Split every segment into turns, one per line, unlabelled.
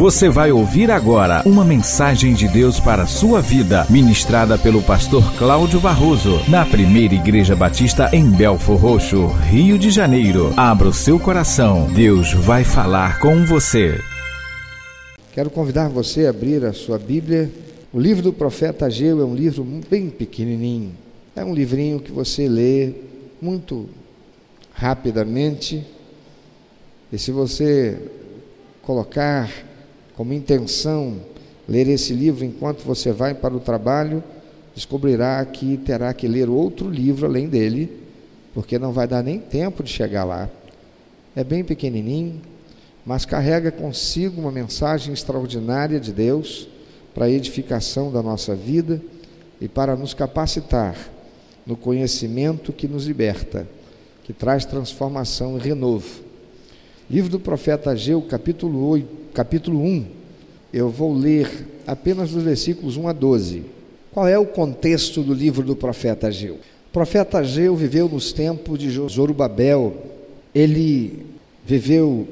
Você vai ouvir agora uma mensagem de Deus para a sua vida, ministrada pelo pastor Cláudio Barroso, na primeira Igreja Batista em Belfor Roxo, Rio de Janeiro. Abra o seu coração, Deus vai falar com você.
Quero convidar você a abrir a sua Bíblia. O livro do profeta Ageu é um livro bem pequenininho. É um livrinho que você lê muito rapidamente. E se você colocar como intenção ler esse livro enquanto você vai para o trabalho, descobrirá que terá que ler outro livro além dele, porque não vai dar nem tempo de chegar lá. É bem pequenininho, mas carrega consigo uma mensagem extraordinária de Deus para a edificação da nossa vida e para nos capacitar no conhecimento que nos liberta, que traz transformação e renovo. Livro do profeta Ageu, capítulo, 8, capítulo 1. Eu vou ler apenas os versículos 1 a 12. Qual é o contexto do livro do profeta Ageu? O profeta Ageu viveu nos tempos de Zorobabel. Ele viveu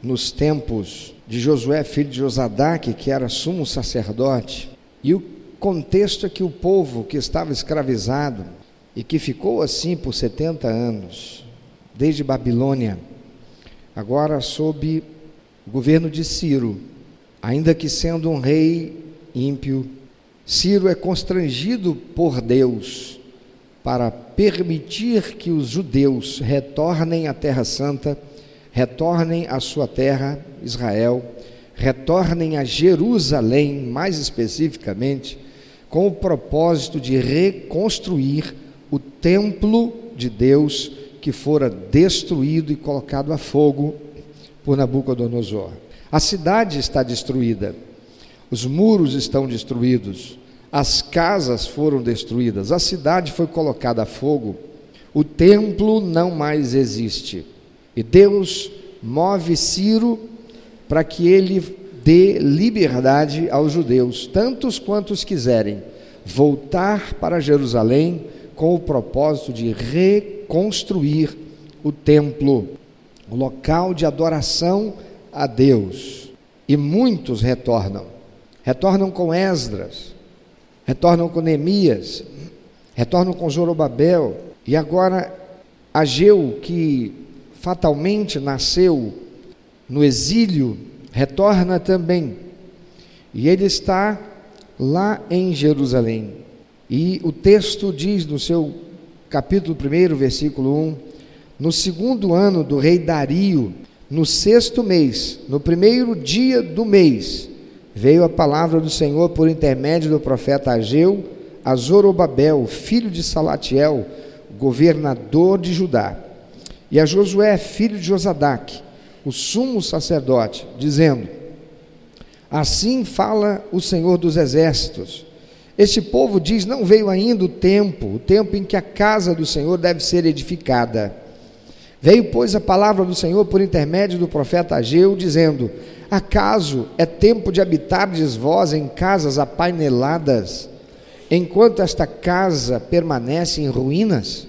nos tempos de Josué, filho de Josadaque, que era sumo sacerdote. E o contexto é que o povo que estava escravizado e que ficou assim por 70 anos, desde Babilônia, agora sob o governo de Ciro, ainda que sendo um rei ímpio, Ciro é constrangido por Deus para permitir que os judeus retornem à Terra Santa, retornem à sua terra, Israel, retornem a Jerusalém, mais especificamente, com o propósito de reconstruir o templo de Deus que fora destruído e colocado a fogo por Nabucodonosor. A cidade está destruída, os muros estão destruídos, as casas foram destruídas, a cidade foi colocada a fogo, o templo não mais existe. E Deus move Ciro para que ele dê liberdade aos judeus, tantos quantos quiserem, voltar para Jerusalém com o propósito de reconstruir o templo, o local de adoração a Deus. E muitos retornam. Retornam com Esdras, retornam com Neemias, retornam com Zorobabel. E agora Ageu, que fatalmente nasceu no exílio, retorna também. E ele está lá em Jerusalém. E o texto diz no seu capítulo 1, versículo 1: No segundo ano do rei Dario, no sexto mês, no primeiro dia do mês, veio a palavra do Senhor por intermédio do profeta Ageu a Zorobabel, filho de Salatiel, governador de Judá, e a Josué, filho de Josadaque, o sumo sacerdote, dizendo: Assim fala o Senhor dos exércitos este povo diz: não veio ainda o tempo, o tempo em que a casa do Senhor deve ser edificada. Veio, pois, a palavra do Senhor por intermédio do profeta Ageu, dizendo: Acaso é tempo de habitardes vós em casas apaineladas, enquanto esta casa permanece em ruínas?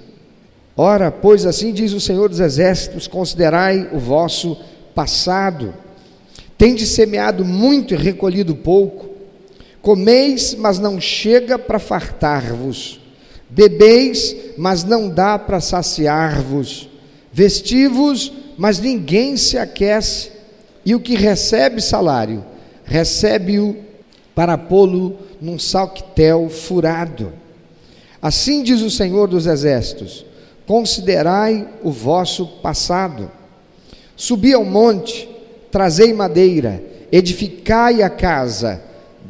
Ora, pois assim diz o Senhor dos Exércitos: considerai o vosso passado. Tendes semeado muito e recolhido pouco Comeis, mas não chega para fartar-vos. Bebeis, mas não dá para saciar-vos. Vestivos, mas ninguém se aquece. E o que recebe salário, recebe-o para pô-lo num salquitel furado. Assim diz o Senhor dos Exércitos: Considerai o vosso passado. Subi ao monte, trazei madeira, edificai a casa,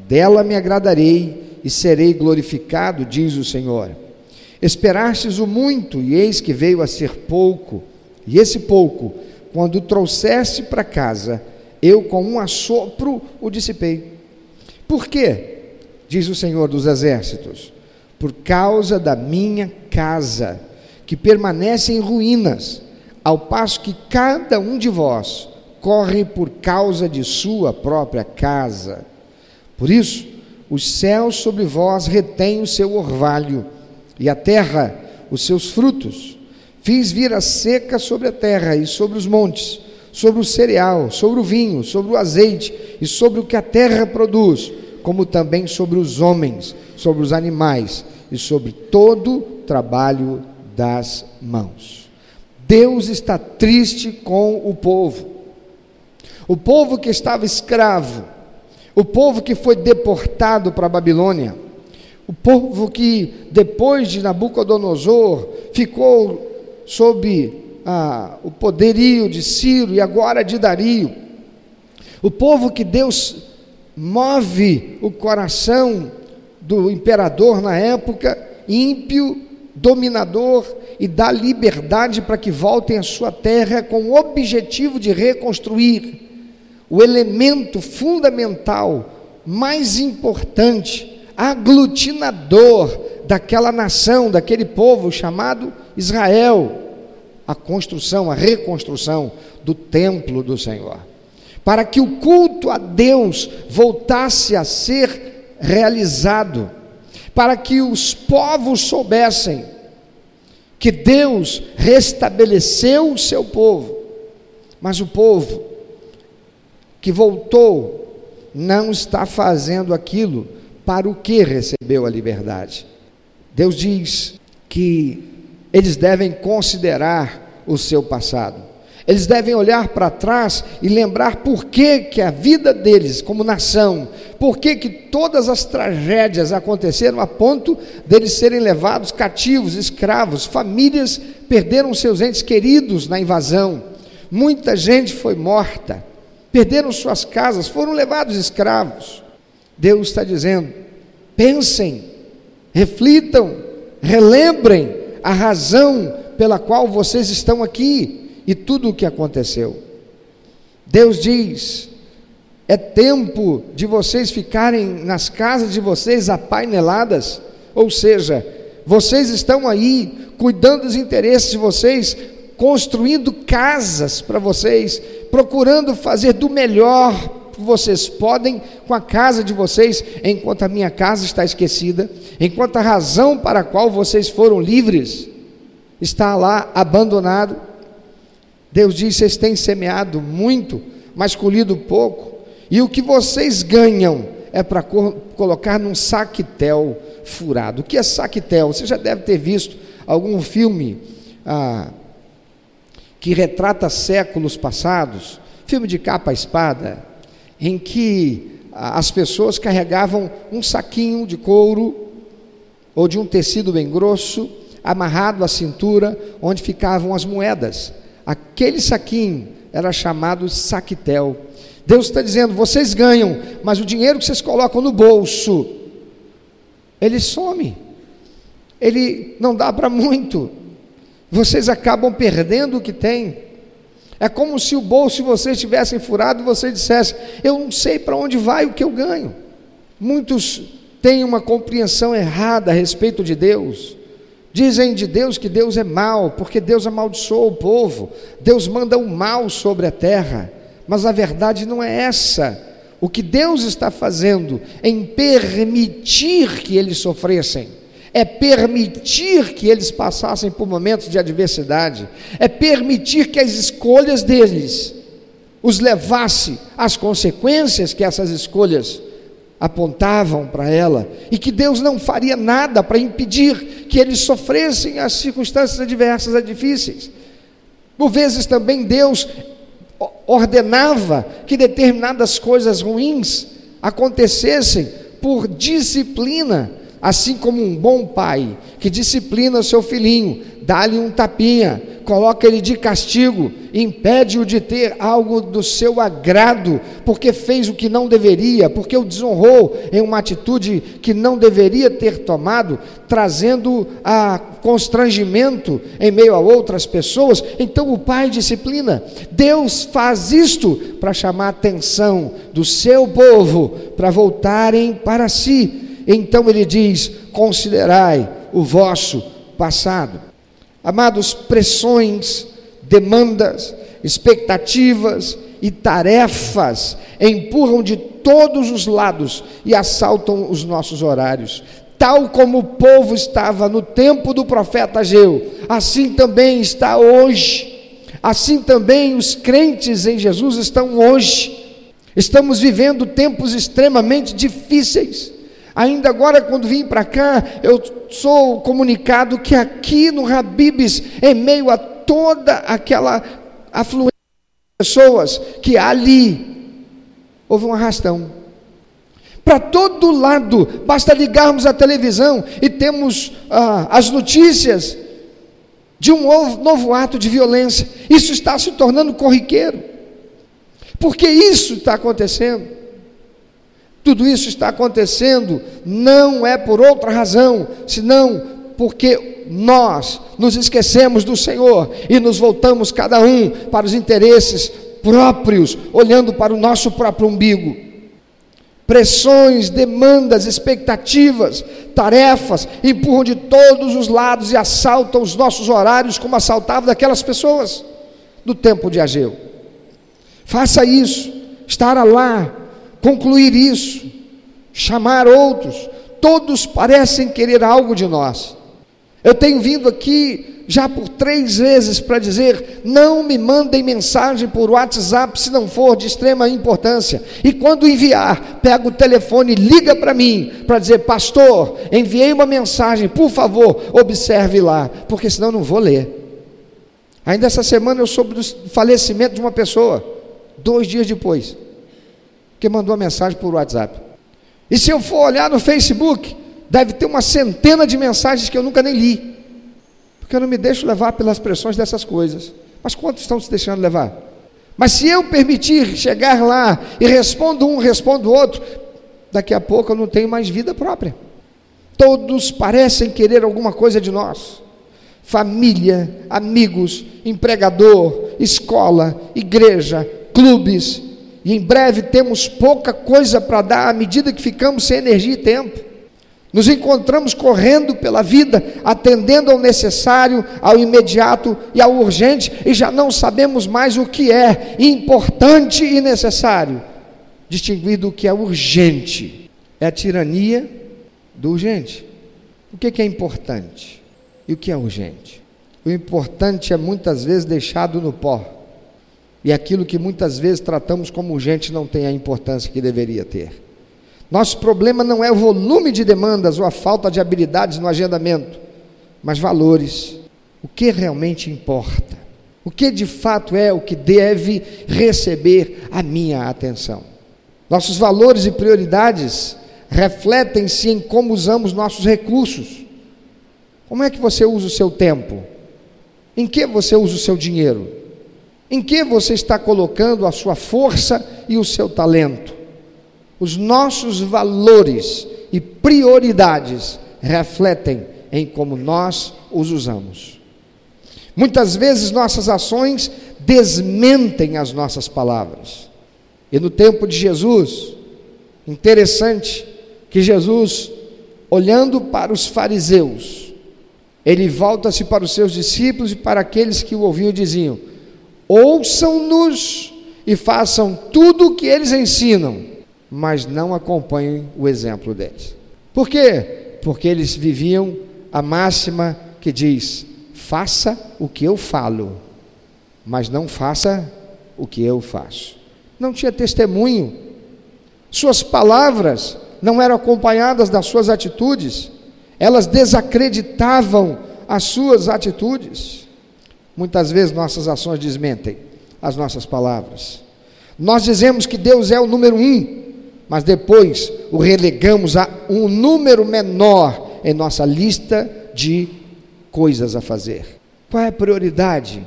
dela me agradarei e serei glorificado, diz o Senhor. Esperastes o muito, e eis que veio a ser pouco, e esse pouco, quando o trouxeste para casa, eu com um assopro o dissipei. Por quê? Diz o Senhor dos Exércitos: por causa da minha casa, que permanece em ruínas, ao passo que cada um de vós corre por causa de sua própria casa. Por isso, os céus sobre vós retêm o seu orvalho, e a terra os seus frutos. Fiz vir a seca sobre a terra e sobre os montes, sobre o cereal, sobre o vinho, sobre o azeite e sobre o que a terra produz, como também sobre os homens, sobre os animais e sobre todo trabalho das mãos. Deus está triste com o povo. O povo que estava escravo, o povo que foi deportado para a Babilônia, o povo que depois de Nabucodonosor ficou sob ah, o poderio de Ciro e agora de Dario, o povo que Deus move o coração do imperador na época, ímpio, dominador, e dá liberdade para que voltem à sua terra com o objetivo de reconstruir o elemento fundamental, mais importante, aglutinador daquela nação, daquele povo chamado Israel, a construção, a reconstrução do templo do Senhor. Para que o culto a Deus voltasse a ser realizado, para que os povos soubessem que Deus restabeleceu o seu povo, mas o povo que voltou não está fazendo aquilo para o que recebeu a liberdade. Deus diz que eles devem considerar o seu passado. Eles devem olhar para trás e lembrar por que, que a vida deles, como nação, por que, que todas as tragédias aconteceram a ponto deles serem levados cativos, escravos, famílias perderam seus entes queridos na invasão, muita gente foi morta, perderam suas casas, foram levados escravos. Deus está dizendo: pensem, reflitam, relembrem a razão pela qual vocês estão aqui e tudo o que aconteceu. Deus diz: é tempo de vocês ficarem nas casas de vocês apaineladas, ou seja, vocês estão aí cuidando dos interesses de vocês, construindo casas para vocês, procurando fazer do melhor que vocês podem com a casa de vocês, enquanto a minha casa está esquecida, enquanto a razão para a qual vocês foram livres está lá abandonado. Deus diz: vocês têm semeado muito, mas colhido pouco, e o que vocês ganham é para colocar num saquetel furado. O que é saquetel? Você já deve ter visto algum filme ah, que retrata séculos passados, filme de capa espada, em que as pessoas carregavam um saquinho de couro ou de um tecido bem grosso, amarrado à cintura, onde ficavam as moedas. Aquele saquinho era chamado saquetel. Deus está dizendo: vocês ganham, mas o dinheiro que vocês colocam no bolso, ele some, ele não dá para muito, vocês acabam perdendo o que têm. É como se o bolso de vocês tivessem furado e você dissesse: Eu não sei para onde vai o que eu ganho. Muitos têm uma compreensão errada a respeito de Deus. Dizem de Deus que Deus é mau, porque Deus amaldiçoou o povo, Deus manda o mal sobre a terra, mas a verdade não é essa. O que Deus está fazendo em permitir que eles sofressem, é permitir que eles passassem por momentos de adversidade, é permitir que as escolhas deles os levasse às consequências que essas escolhas apontavam para ela, e que Deus não faria nada para impedir que eles sofressem as circunstâncias adversas, difíceis. Por vezes também Deus ordenava que determinadas coisas ruins acontecessem por disciplina, assim como um bom pai que disciplina o seu filhinho, dá-lhe um tapinha, coloca ele de castigo, impede-o de ter algo do seu agrado, porque fez o que não deveria, porque o desonrou em uma atitude que não deveria ter tomado, trazendo a constrangimento em meio a outras pessoas. Então o pai disciplina. Deus faz isto para chamar a atenção do seu povo para voltarem para si. Então ele diz: considerai o vosso passado. Amados, pressões, demandas, expectativas e tarefas empurram de todos os lados e assaltam os nossos horários. Tal como o povo estava no tempo do profeta Ageu, assim também está hoje. assim também os crentes em Jesus estão hoje. Estamos vivendo tempos extremamente difíceis. Ainda agora, quando vim para cá, eu sou comunicado que aqui no Habibs, em meio a toda aquela afluência de pessoas que ali houve um arrastão. Para todo lado, basta ligarmos a televisão e temos ah, as notícias de um novo, novo ato de violência. Isso está se tornando corriqueiro. Porque isso está acontecendo. Tudo isso está acontecendo não é por outra razão, senão porque nós nos esquecemos do Senhor e nos voltamos cada um para os interesses próprios, olhando para o nosso próprio umbigo. Pressões, demandas, expectativas, tarefas empurram de todos os lados e assaltam os nossos horários, como assaltavam daquelas pessoas do tempo de Ageu. Faça isso, estar lá, concluir isso, chamar outros, todos parecem querer algo de nós. Eu tenho vindo aqui já por três vezes para dizer: não me mandem mensagem por WhatsApp se não for de extrema importância. E quando enviar, pega o telefone e liga para mim para dizer: Pastor, enviei uma mensagem, por favor, observe lá, porque senão não vou ler. Ainda essa semana eu soube do falecimento de uma pessoa, dois dias depois, que mandou a mensagem por WhatsApp. E se eu for olhar no Facebook, deve ter uma centena de mensagens que eu nunca nem li porque eu não me deixo levar pelas pressões dessas coisas. Mas quantos estão se deixando levar? Mas se eu permitir chegar lá e respondo um, respondo outro, daqui a pouco eu não tenho mais vida própria. Todos parecem querer alguma coisa de nós. Família, amigos, empregador, escola, igreja, clubes. E em breve temos pouca coisa para dar à medida que ficamos sem energia e tempo. Nos encontramos correndo pela vida, atendendo ao necessário, ao imediato e ao urgente, e já não sabemos mais o que é importante e necessário, distinguir do que é urgente. É a tirania do urgente. O que é importante e o que é urgente? O importante é muitas vezes deixado no pó, e aquilo que muitas vezes tratamos como urgente não tem a importância que deveria ter. Nosso problema não é o volume de demandas ou a falta de habilidades no agendamento, mas valores. O que realmente importa? O que de fato é o que deve receber a minha atenção? Nossos valores e prioridades refletem-se em como usamos nossos recursos. Como é que você usa o seu tempo? Em que você usa o seu dinheiro? Em que você está colocando a sua força e o seu talento? Os nossos valores e prioridades refletem em como nós os usamos. Muitas vezes nossas ações desmentem as nossas palavras. E no tempo de Jesus, interessante que Jesus, olhando para os fariseus, ele volta-se para os seus discípulos e para aqueles que o ouviam e diziam: Ouçam-nos e façam tudo o que eles ensinam mas não acompanhem o exemplo deles. Por quê? Porque eles viviam a máxima que diz: faça o que eu falo, mas não faça o que eu faço. Não tinha testemunho, suas palavras não eram acompanhadas das suas atitudes, elas desacreditavam as suas atitudes. Muitas vezes nossas ações desmentem as nossas palavras. Nós dizemos que Deus é o número um, mas depois o relegamos a um número menor em nossa lista de coisas a fazer. Qual é a prioridade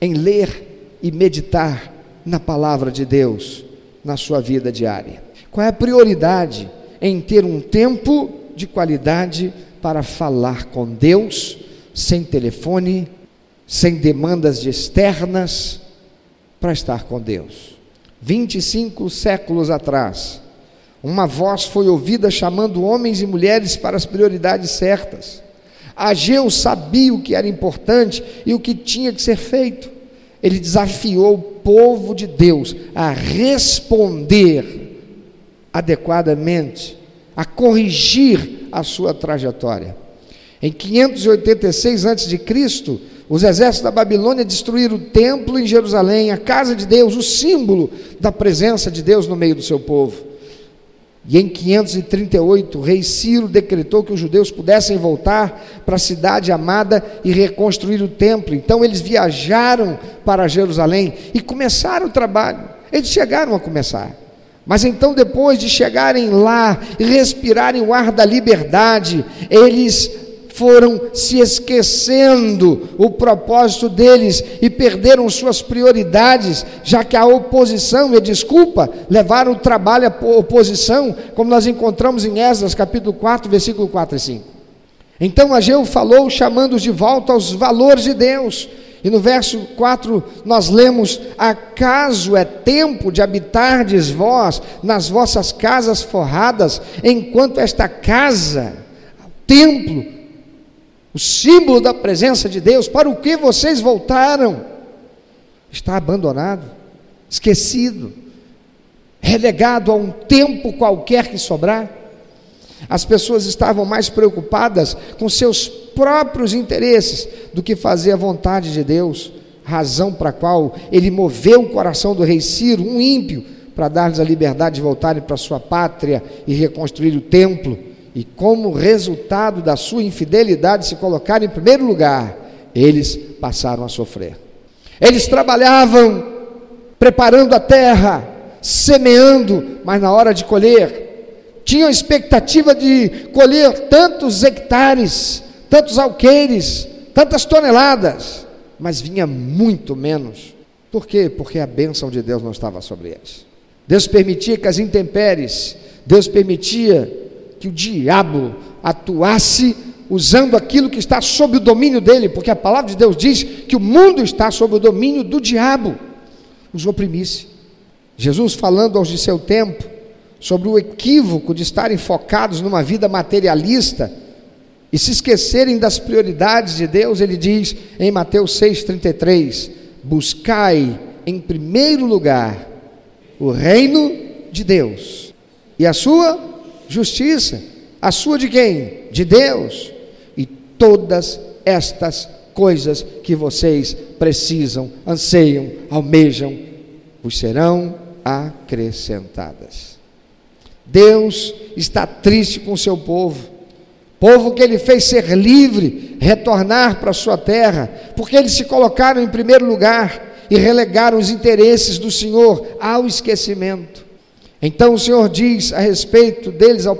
em ler e meditar na palavra de Deus na sua vida diária? Qual é a prioridade em ter um tempo de qualidade para falar com Deus, sem telefone, sem demandas de externas, para estar com Deus? 25 séculos atrás, uma voz foi ouvida chamando homens e mulheres para as prioridades certas. Ageu sabia o que era importante e o que tinha que ser feito. Ele desafiou o povo de Deus a responder adequadamente, a corrigir a sua trajetória. Em 586 a.C., Os exércitos da Babilônia destruíram o templo em Jerusalém, a casa de Deus, o símbolo da presença de Deus no meio do seu povo. E em 538, o rei Ciro decretou que os judeus pudessem voltar para a cidade amada e reconstruir o templo. Então eles viajaram para Jerusalém e começaram o trabalho. Eles chegaram a começar. Mas então, depois de chegarem lá e respirarem o ar da liberdade, eles foram se esquecendo o propósito deles e perderam suas prioridades, já que a oposição e desculpa levaram o trabalho à oposição, como nós encontramos em Esdras capítulo 4, versículo 4 e 5. Então Ageu falou chamando-os de volta aos valores de Deus. E no verso 4 nós lemos: Acaso é tempo de habitardes vós nas vossas casas forradas, enquanto esta casa, templo, o símbolo da presença de Deus, para o que vocês voltaram? Está abandonado, esquecido, relegado a um tempo qualquer que sobrar. As pessoas estavam mais preocupadas com seus próprios interesses do que fazer a vontade de Deus, razão para a qual ele moveu o coração do rei Ciro, um ímpio, para dar-lhes a liberdade de voltarem para sua pátria e reconstruir o templo e como resultado da sua infidelidade se colocar em primeiro lugar, eles passaram a sofrer. Eles trabalhavam preparando a terra, semeando, mas na hora de colher, tinham expectativa de colher tantos hectares, tantos alqueires, tantas toneladas, mas vinha muito menos. Por quê? Porque a bênção de Deus não estava sobre eles. Deus permitia que as intempéries, Deus permitia que o diabo atuasse usando aquilo que está sob o domínio dele, porque a palavra de Deus diz que o mundo está sob o domínio do diabo, os oprimisse. Jesus falando aos de seu tempo sobre o equívoco de estarem focados numa vida materialista e se esquecerem das prioridades de Deus, ele diz em Mateus 6:33: Buscai em primeiro lugar o reino de Deus e a sua justiça. A sua de quem? De Deus. E todas estas coisas que vocês precisam, anseiam, almejam, vos serão acrescentadas. Deus está triste com seu povo, povo que ele fez ser livre, retornar para sua terra, porque eles se colocaram em primeiro lugar e relegaram os interesses do Senhor ao esquecimento. Então o Senhor diz a respeito deles ao,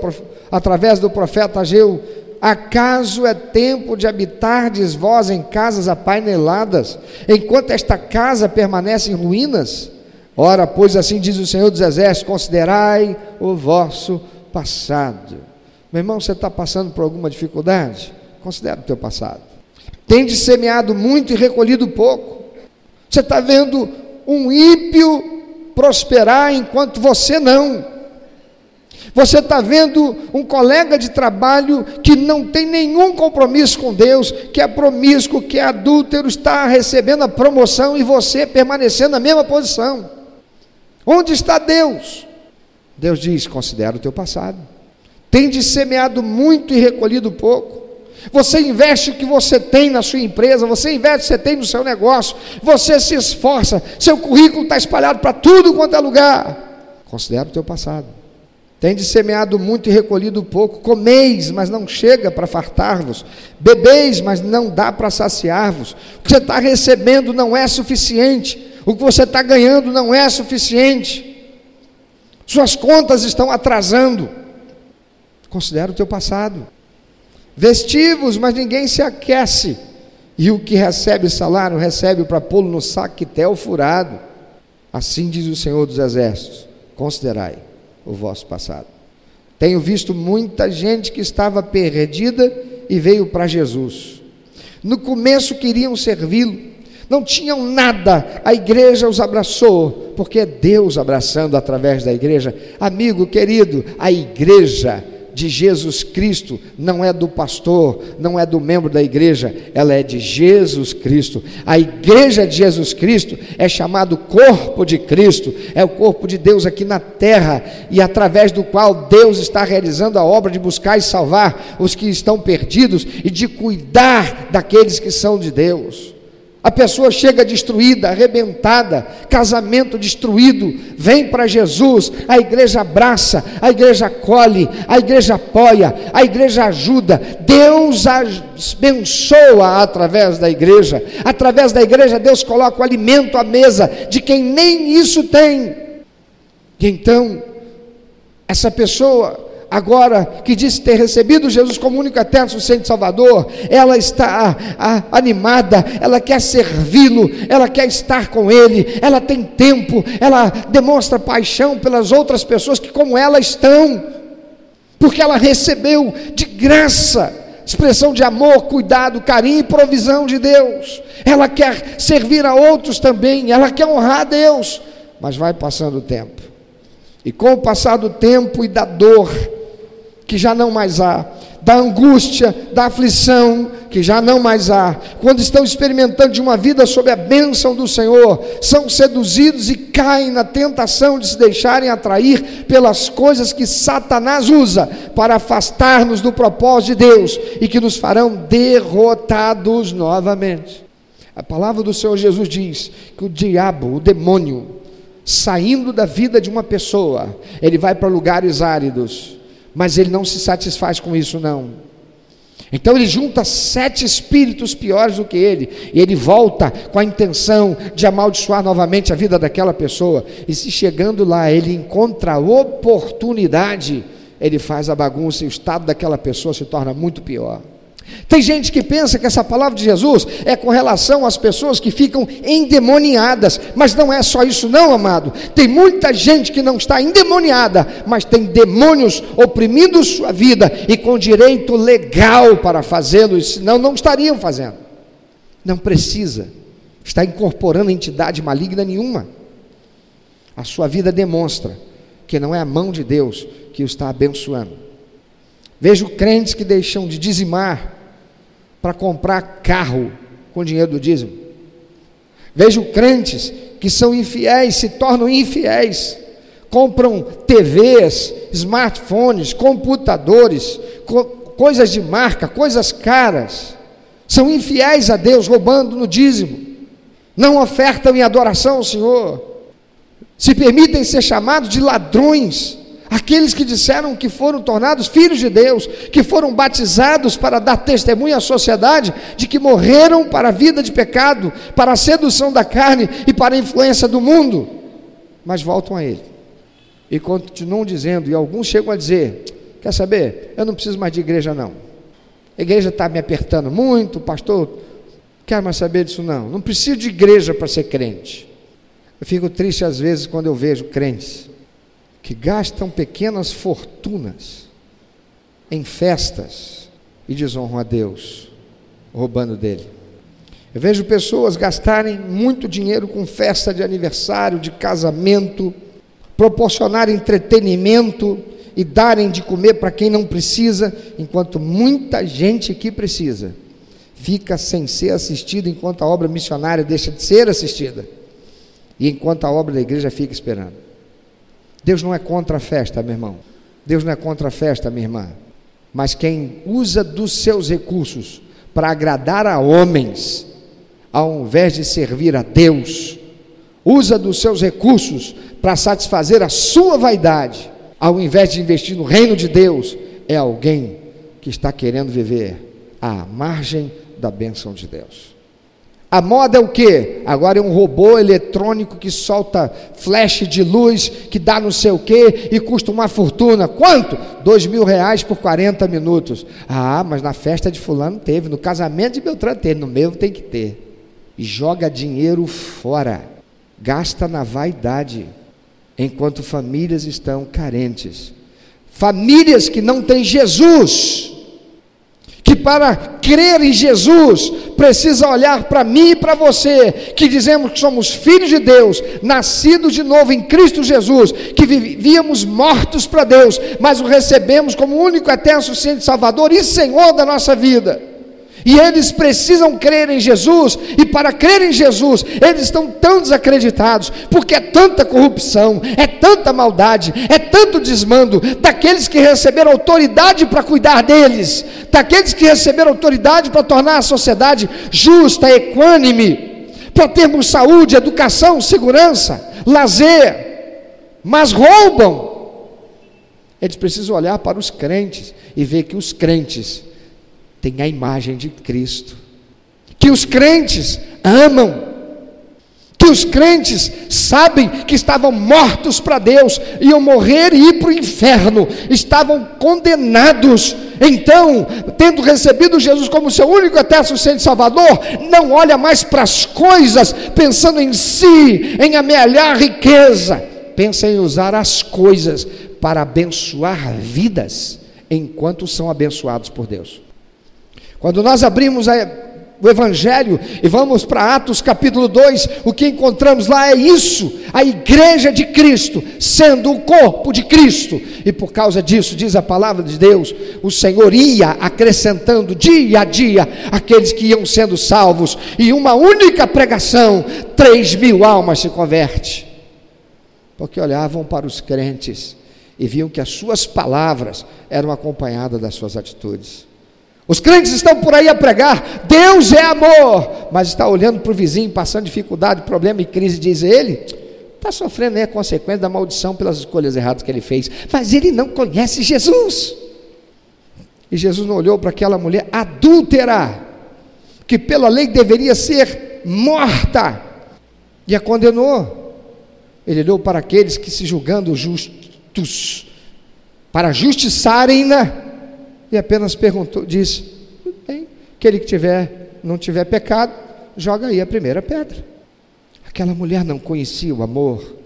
através do profeta Ageu: Acaso é tempo de habitardes vós em casas apaineladas, enquanto esta casa permanece em ruínas? Ora, pois assim diz o Senhor dos Exércitos: considerai o vosso passado. Meu irmão, você está passando por alguma dificuldade? Considera o teu passado. Tende semeado muito e recolhido pouco. Você está vendo um ímpio prosperar enquanto você não. Você está vendo um colega de trabalho que não tem nenhum compromisso com Deus, que é promíscuo, que é adúltero, está recebendo a promoção e você permanecendo na mesma posição. Onde está Deus? Deus diz: considera o teu passado. Tem de semeado muito e recolhido pouco. Você investe o que você tem na sua empresa, você investe o que você tem no seu negócio, você se esforça, seu currículo está espalhado para tudo quanto é lugar. Considera o teu passado. Tendes semeado muito e recolhido pouco, comeis, mas não chega para fartar-vos, bebeis, mas não dá para saciar-vos. O que você está recebendo não é suficiente, o que você está ganhando não é suficiente. Suas contas estão atrasando. Considera o teu passado. Vestivos, mas ninguém se aquece. E o que recebe salário, recebe para pô-lo no saquetel furado. Assim diz o Senhor dos Exércitos: considerai o vosso passado. Tenho visto muita gente que estava perdida e veio para Jesus. No começo queriam servi-lo, não tinham nada, a igreja os abraçou, porque é Deus abraçando através da igreja. Amigo querido, a igreja de Jesus Cristo, não é do pastor, não é do membro da igreja, ela é de Jesus Cristo. A igreja de Jesus Cristo é chamado corpo de Cristo, é o corpo de Deus aqui na terra e através do qual Deus está realizando a obra de buscar e salvar os que estão perdidos e de cuidar daqueles que são de Deus. A pessoa chega destruída, arrebentada, casamento destruído, vem para Jesus, a igreja abraça, a igreja acolhe, a igreja apoia, a igreja ajuda, Deus abençoa através da igreja, através da igreja Deus coloca o alimento à mesa de quem nem isso tem. E então, essa pessoa agora que diz ter recebido Jesus como único eterno suficiente Salvador, ela está a, a, animada, ela quer servi-lo, ela quer estar com Ele, ela tem tempo, ela demonstra paixão pelas outras pessoas que, como ela, estão, porque ela recebeu de graça expressão de amor, cuidado, carinho e provisão de Deus. Ela quer servir a outros também, ela quer honrar a Deus, mas vai passando o tempo. E com o passar do tempo e da dor, que já não mais há, da angústia, da aflição, que já não mais há, quando estão experimentando de uma vida sob a bênção do Senhor, são seduzidos e caem na tentação de se deixarem atrair pelas coisas que Satanás usa para afastar-nos do propósito de Deus e que nos farão derrotados novamente. A palavra do Senhor Jesus diz que o diabo, o demônio, saindo da vida de uma pessoa, ele vai para lugares áridos mas ele não se satisfaz com isso, não. Então ele junta sete espíritos piores do que ele, e ele volta com a intenção de amaldiçoar novamente a vida daquela pessoa. E se chegando lá ele encontra a oportunidade, ele faz a bagunça e o estado daquela pessoa se torna muito pior. Tem gente que pensa que essa palavra de Jesus é com relação às pessoas que ficam endemoniadas, mas não é só isso, não, amado. Tem muita gente que não está endemoniada, mas tem demônios oprimindo sua vida e com direito legal para fazê-lo, senão não estariam fazendo. Não precisa estar incorporando entidade maligna nenhuma. A sua vida demonstra que não é a mão de Deus que o está abençoando. Vejo crentes que deixam de dizimar para comprar carro com dinheiro do dízimo. Vejo crentes que são infiéis, se tornam infiéis, compram TVs, smartphones, computadores, co coisas de marca, coisas caras, são infiéis a Deus, roubando no dízimo, não ofertam em adoração ao Senhor, se permitem ser chamados de ladrões, Aqueles que disseram que foram tornados filhos de Deus, que foram batizados para dar testemunho à sociedade de que morreram para a vida de pecado, para a sedução da carne e para a influência do mundo, mas voltam a Ele e continuam dizendo, e alguns chegam a dizer: Quer saber? Eu não preciso mais de igreja, não. A igreja está me apertando muito, pastor. Quer mais saber disso? Não. Não preciso de igreja para ser crente. Eu fico triste às vezes quando eu vejo crentes que gastam pequenas fortunas em festas e desonram a Deus, roubando dele. Eu vejo pessoas gastarem muito dinheiro com festa de aniversário, de casamento, proporcionar entretenimento e darem de comer para quem não precisa, enquanto muita gente que precisa fica sem ser assistida enquanto a obra missionária deixa de ser assistida e enquanto a obra da igreja fica esperando. Deus não é contra a festa, meu irmão. Deus não é contra a festa, minha irmã. Mas quem usa dos seus recursos para agradar a homens, ao invés de servir a Deus, usa dos seus recursos para satisfazer a sua vaidade, ao invés de investir no reino de Deus, é alguém que está querendo viver à margem da bênção de Deus. A moda é o que? Agora é um robô eletrônico que solta flash de luz, que dá não sei o que e custa uma fortuna. Quanto? Dois mil reais por 40 minutos. Ah, mas na festa de fulano teve, no casamento de Beltrano teve, no meu tem que ter. E joga dinheiro fora, gasta na vaidade, enquanto famílias estão carentes. Famílias que não têm Jesus que para crer em Jesus precisa olhar para mim e para você, que dizemos que somos filhos de Deus, nascidos de novo em Cristo Jesus, que vivíamos mortos para Deus, mas o recebemos como único eterno suficiente Salvador e Senhor da nossa vida. E eles precisam crer em Jesus, e para crer em Jesus, eles estão tão desacreditados, porque é tanta corrupção, é tanta maldade, é tanto desmando daqueles que receberam autoridade para cuidar deles, daqueles que receberam autoridade para tornar a sociedade justa, equânime. para termos saúde, educação, segurança, lazer, mas roubam. Eles precisam olhar para os crentes e ver que os crentes têm a imagem de Cristo, que os crentes amam, que os crentes sabem que estavam mortos para Deus, iam morrer e ir para o inferno, estavam condenados. Então, tendo recebido Jesus como seu único eterno suficiente Salvador, não olha mais para as coisas, pensando em si, em amealhar riqueza, pensa em usar as coisas para abençoar vidas, enquanto são abençoados por Deus. Quando nós abrimos a o Evangelho e vamos para Atos capítulo 2, o que encontramos lá é isso: a igreja de Cristo, sendo o corpo de Cristo, e por causa disso, diz a palavra de Deus, o Senhor ia acrescentando dia a dia aqueles que iam sendo salvos, e uma única pregação, três mil almas se converte, porque olhavam para os crentes e viam que as suas palavras eram acompanhadas das suas atitudes. Os crentes estão por aí a pregar, Deus é amor, mas está olhando para o vizinho, passando dificuldade, problema e crise, diz ele, está sofrendo aí a consequência da maldição pelas escolhas erradas que ele fez, mas ele não conhece Jesus. E Jesus não olhou para aquela mulher adúltera, que pela lei deveria ser morta, e a condenou. Ele olhou para aqueles que se julgando justos, para justiçarem-na, e apenas perguntou, disse: bem, aquele que tiver, não tiver pecado, joga aí a primeira pedra. Aquela mulher não conhecia o amor,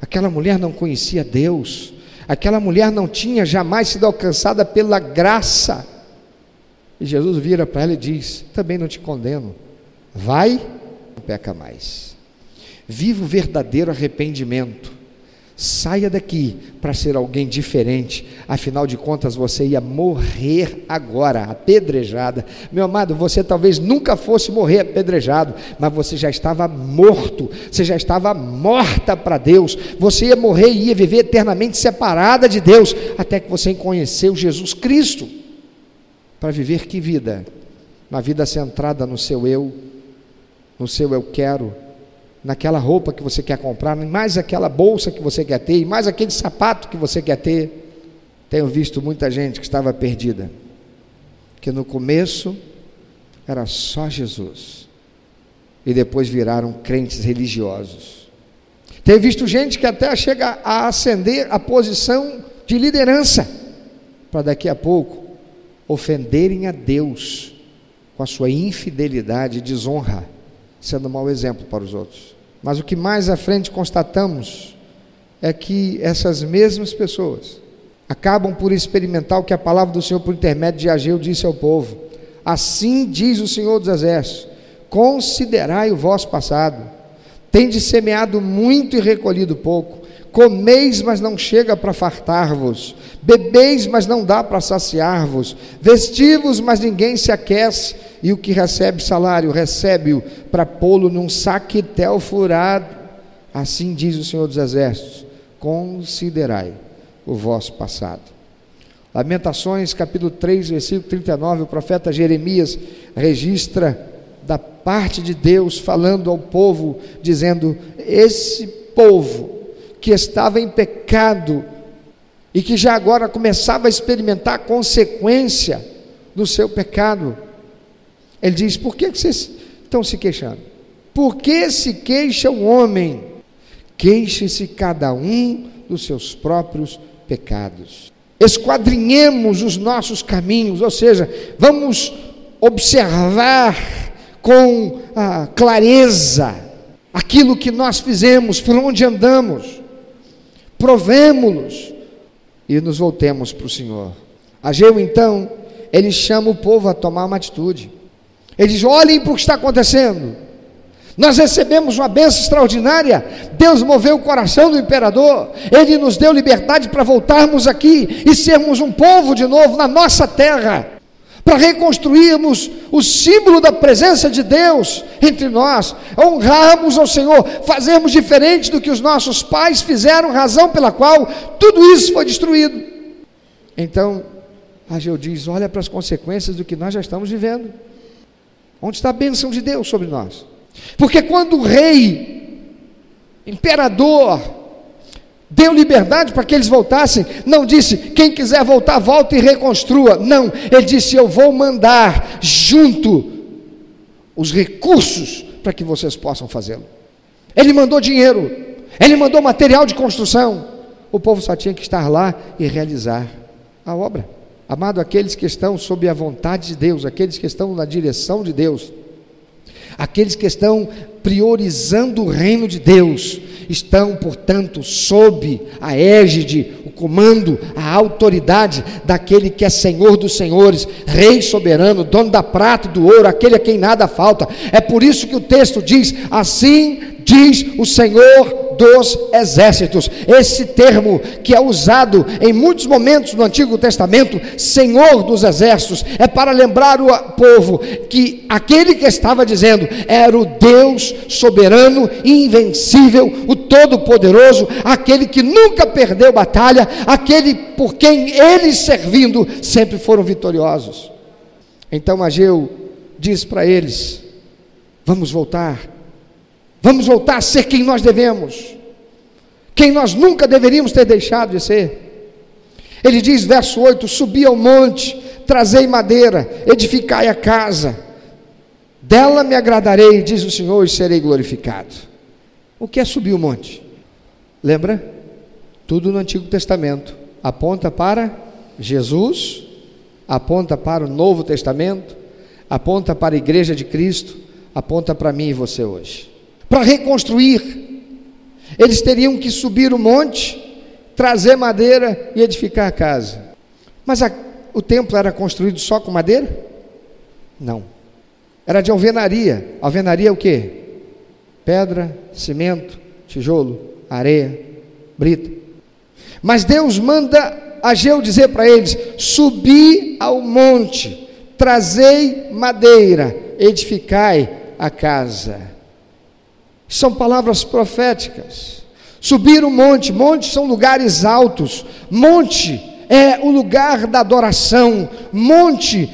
aquela mulher não conhecia Deus, aquela mulher não tinha jamais sido alcançada pela graça. E Jesus vira para ela e diz: Também não te condeno, vai, não peca mais. Viva o verdadeiro arrependimento Saia daqui para ser alguém diferente. Afinal de contas, você ia morrer agora, apedrejada. Meu amado, você talvez nunca fosse morrer apedrejado, mas você já estava morto, você já estava morta para Deus. Você ia morrer e ia viver eternamente separada de Deus, até que você conheceu Jesus Cristo. Para viver que vida? Uma vida centrada no seu eu, no seu eu quero, naquela roupa que você quer comprar, mais aquela bolsa que você quer ter, mais aquele sapato que você quer ter. Tenho visto muita gente que estava perdida, que no começo era só Jesus, e depois viraram crentes religiosos. Tenho visto gente que até chega a ascender a posição de liderança, para daqui a pouco ofenderem a Deus com a sua infidelidade e desonra sendo um mau exemplo para os outros. Mas o que mais à frente constatamos é que essas mesmas pessoas acabam por experimentar o que a palavra do Senhor, por intermédio de Ageu, disse ao povo: Assim diz o Senhor dos Exércitos: considerai o vosso passado, tendes semeado muito e recolhido pouco Comeis, mas não chega para fartar-vos. Bebeis, mas não dá para saciar-vos. Vestivos, mas ninguém se aquece. E o que recebe salário, recebe-o para pô-lo num saquetel furado. Assim diz o Senhor dos Exércitos: considerai o vosso passado. Lamentações, capítulo 3, versículo 39, o profeta Jeremias registra da parte de Deus falando ao povo, dizendo: Esse povo que estava em pecado e que já agora começava a experimentar a consequência do seu pecado. Ele diz: Por que vocês estão se queixando? Por que se queixa o homem? Queixe-se cada um dos seus próprios pecados. Esquadrinhemos os nossos caminhos, ou seja, vamos observar com ah, clareza aquilo que nós fizemos, por onde andamos provemos-los e nos voltemos para o Senhor. Ageu então, ele chama o povo a tomar uma atitude. Ele diz: olhem para o que está acontecendo. Nós recebemos uma benção extraordinária. Deus moveu o coração do imperador. Ele nos deu liberdade para voltarmos aqui e sermos um povo de novo na nossa terra para reconstruirmos o símbolo da presença de Deus entre nós, honrarmos ao Senhor, fazermos diferente do que os nossos pais fizeram, razão pela qual tudo isso foi destruído. Então, Ageu diz: olha para as consequências do que nós já estamos vivendo. Onde está a bênção de Deus sobre nós? Porque quando o rei, imperador, deu liberdade para que eles voltassem, não disse, quem quiser voltar, volta e reconstrua. Não, ele disse, eu vou mandar junto os recursos para que vocês possam fazê-lo. Ele mandou dinheiro, ele mandou material de construção. O povo só tinha que estar lá e realizar a obra. Amado, aqueles que estão sob a vontade de Deus, aqueles que estão na direção de Deus, aqueles que estão priorizando o reino de Deus, estão, portanto, sob a égide, o comando, a autoridade daquele que é Senhor dos senhores, Rei soberano, dono da prata e do ouro, aquele a quem nada falta. É por isso que o texto diz: assim diz o Senhor dos exércitos. Esse termo que é usado em muitos momentos no Antigo Testamento, Senhor dos exércitos, é para lembrar o povo que aquele que estava dizendo era o Deus soberano, invencível, o todo-poderoso, aquele que nunca perdeu batalha, aquele por quem eles servindo sempre foram vitoriosos. Então Ageu diz para eles: Vamos voltar Vamos voltar a ser quem nós devemos, quem nós nunca deveríamos ter deixado de ser. Ele diz, verso 8: Subi ao monte, trazei madeira, edificai a casa, dela me agradarei, diz o Senhor, e serei glorificado. O que é subir o monte? Lembra? Tudo no Antigo Testamento aponta para Jesus, aponta para o Novo Testamento, aponta para a igreja de Cristo, aponta para mim e você hoje para reconstruir. Eles teriam que subir o monte, trazer madeira e edificar a casa. Mas a, o templo era construído só com madeira? Não. Era de alvenaria. Alvenaria é o que? Pedra, cimento, tijolo, areia, brita. Mas Deus manda Ageu dizer para eles: subi ao monte, trazei madeira, edificai a casa. São palavras proféticas. Subir o monte, montes são lugares altos. Monte é o lugar da adoração. Monte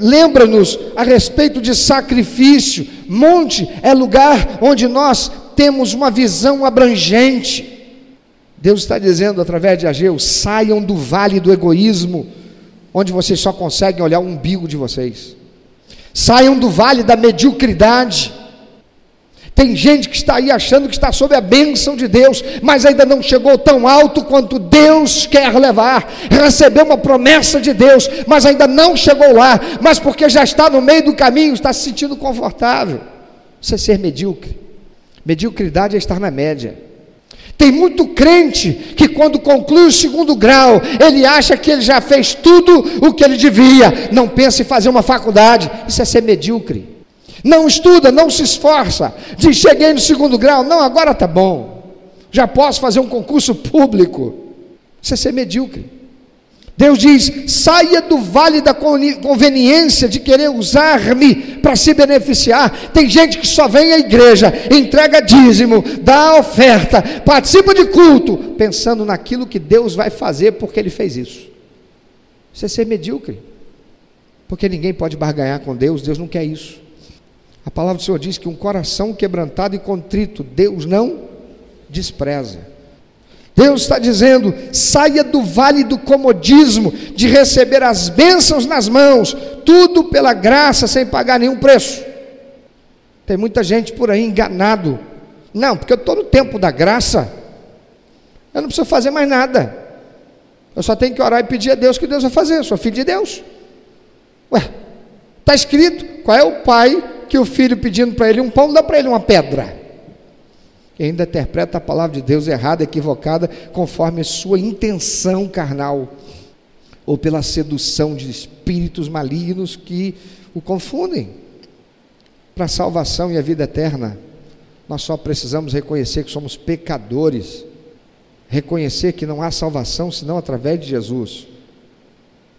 lembra-nos a respeito de sacrifício. Monte é lugar onde nós temos uma visão abrangente. Deus está dizendo através de Ageu: saiam do vale do egoísmo, onde vocês só conseguem olhar o umbigo de vocês. Saiam do vale da mediocridade tem gente que está aí achando que está sob a bênção de Deus, mas ainda não chegou tão alto quanto Deus quer levar. Recebeu uma promessa de Deus, mas ainda não chegou lá, mas porque já está no meio do caminho, está se sentindo confortável. Isso é ser medíocre. Mediocridade é estar na média. Tem muito crente que, quando conclui o segundo grau, ele acha que ele já fez tudo o que ele devia, não pensa em fazer uma faculdade. Isso é ser medíocre não estuda, não se esforça, diz: cheguei no segundo grau, não, agora está bom, já posso fazer um concurso público. Isso é ser medíocre. Deus diz: saia do vale da conveniência de querer usar-me para se beneficiar. Tem gente que só vem à igreja, entrega dízimo, dá oferta, participa de culto, pensando naquilo que Deus vai fazer porque ele fez isso. Isso é ser medíocre, porque ninguém pode barganhar com Deus, Deus não quer isso. A palavra do Senhor diz que um coração quebrantado e contrito, Deus não despreza. Deus está dizendo: saia do vale do comodismo, de receber as bênçãos nas mãos, tudo pela graça, sem pagar nenhum preço. Tem muita gente por aí enganado. Não, porque eu estou no tempo da graça, eu não preciso fazer mais nada. Eu só tenho que orar e pedir a Deus que Deus vai fazer. Eu sou filho de Deus. Ué, está escrito: qual é o pai que o filho pedindo para ele um pão, dá para ele uma pedra. E ainda interpreta a palavra de Deus errada, equivocada, conforme sua intenção carnal, ou pela sedução de espíritos malignos que o confundem. Para a salvação e a vida eterna, nós só precisamos reconhecer que somos pecadores, reconhecer que não há salvação senão através de Jesus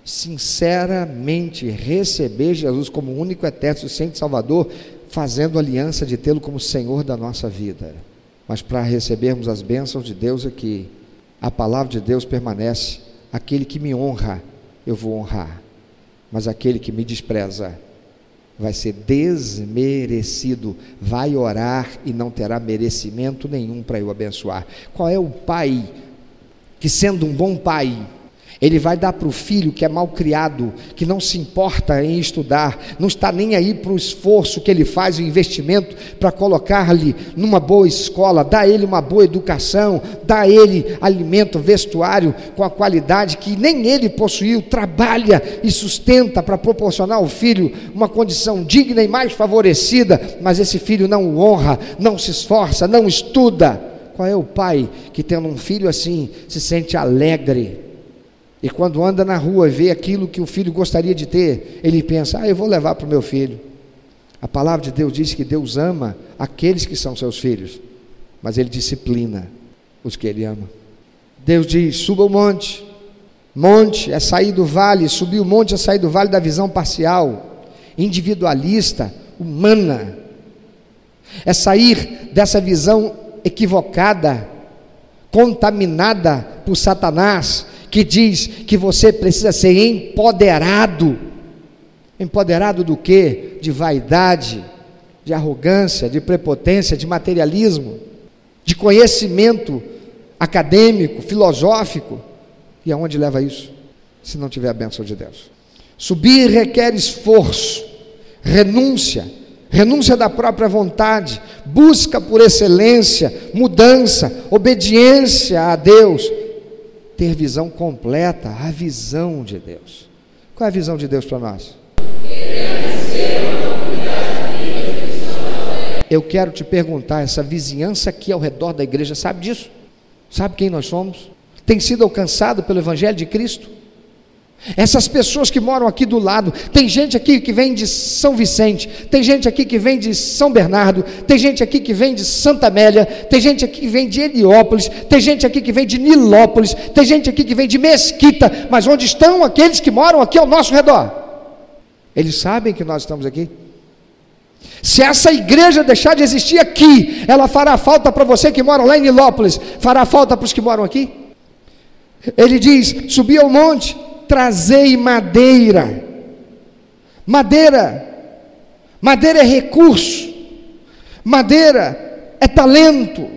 sinceramente receber Jesus como único, eterno, suficiente Salvador, fazendo aliança de tê-lo como Senhor da nossa vida. Mas para recebermos as bênçãos de Deus aqui, a palavra de Deus permanece: aquele que me honra, eu vou honrar, mas aquele que me despreza, vai ser desmerecido. Vai orar e não terá merecimento nenhum para eu abençoar. Qual é o pai que, sendo um bom pai, ele vai dar para o filho que é mal criado, que não se importa em estudar, não está nem aí para o esforço que ele faz, o investimento para colocar-lhe numa boa escola, dar ele uma boa educação, dar ele alimento, vestuário com a qualidade que nem ele possuiu, trabalha e sustenta para proporcionar ao filho uma condição digna e mais favorecida, mas esse filho não o honra, não se esforça, não estuda. Qual é o pai que tendo um filho assim se sente alegre? E quando anda na rua e vê aquilo que o filho gostaria de ter, ele pensa: ah, eu vou levar para o meu filho. A palavra de Deus diz que Deus ama aqueles que são seus filhos, mas ele disciplina os que ele ama. Deus diz: suba o monte. Monte é sair do vale, subir o monte é sair do vale da visão parcial, individualista, humana. É sair dessa visão equivocada, contaminada por Satanás, que diz que você precisa ser empoderado. Empoderado do que? De vaidade, de arrogância, de prepotência, de materialismo, de conhecimento acadêmico, filosófico. E aonde leva isso? Se não tiver a bênção de Deus. Subir requer esforço, renúncia, renúncia da própria vontade, busca por excelência, mudança, obediência a Deus ter visão completa, a visão de Deus. Qual é a visão de Deus para nós? Eu quero te perguntar, essa vizinhança aqui ao redor da igreja, sabe disso? Sabe quem nós somos? Tem sido alcançado pelo Evangelho de Cristo? Essas pessoas que moram aqui do lado, tem gente aqui que vem de São Vicente, tem gente aqui que vem de São Bernardo, tem gente aqui que vem de Santa Amélia, tem gente aqui que vem de Heliópolis, tem gente aqui que vem de Nilópolis, tem gente aqui que vem de Mesquita, mas onde estão aqueles que moram aqui ao nosso redor? Eles sabem que nós estamos aqui? Se essa igreja deixar de existir aqui, ela fará falta para você que mora lá em Nilópolis, fará falta para os que moram aqui? Ele diz: subi ao monte, trazei madeira. Madeira, madeira é recurso, madeira é talento,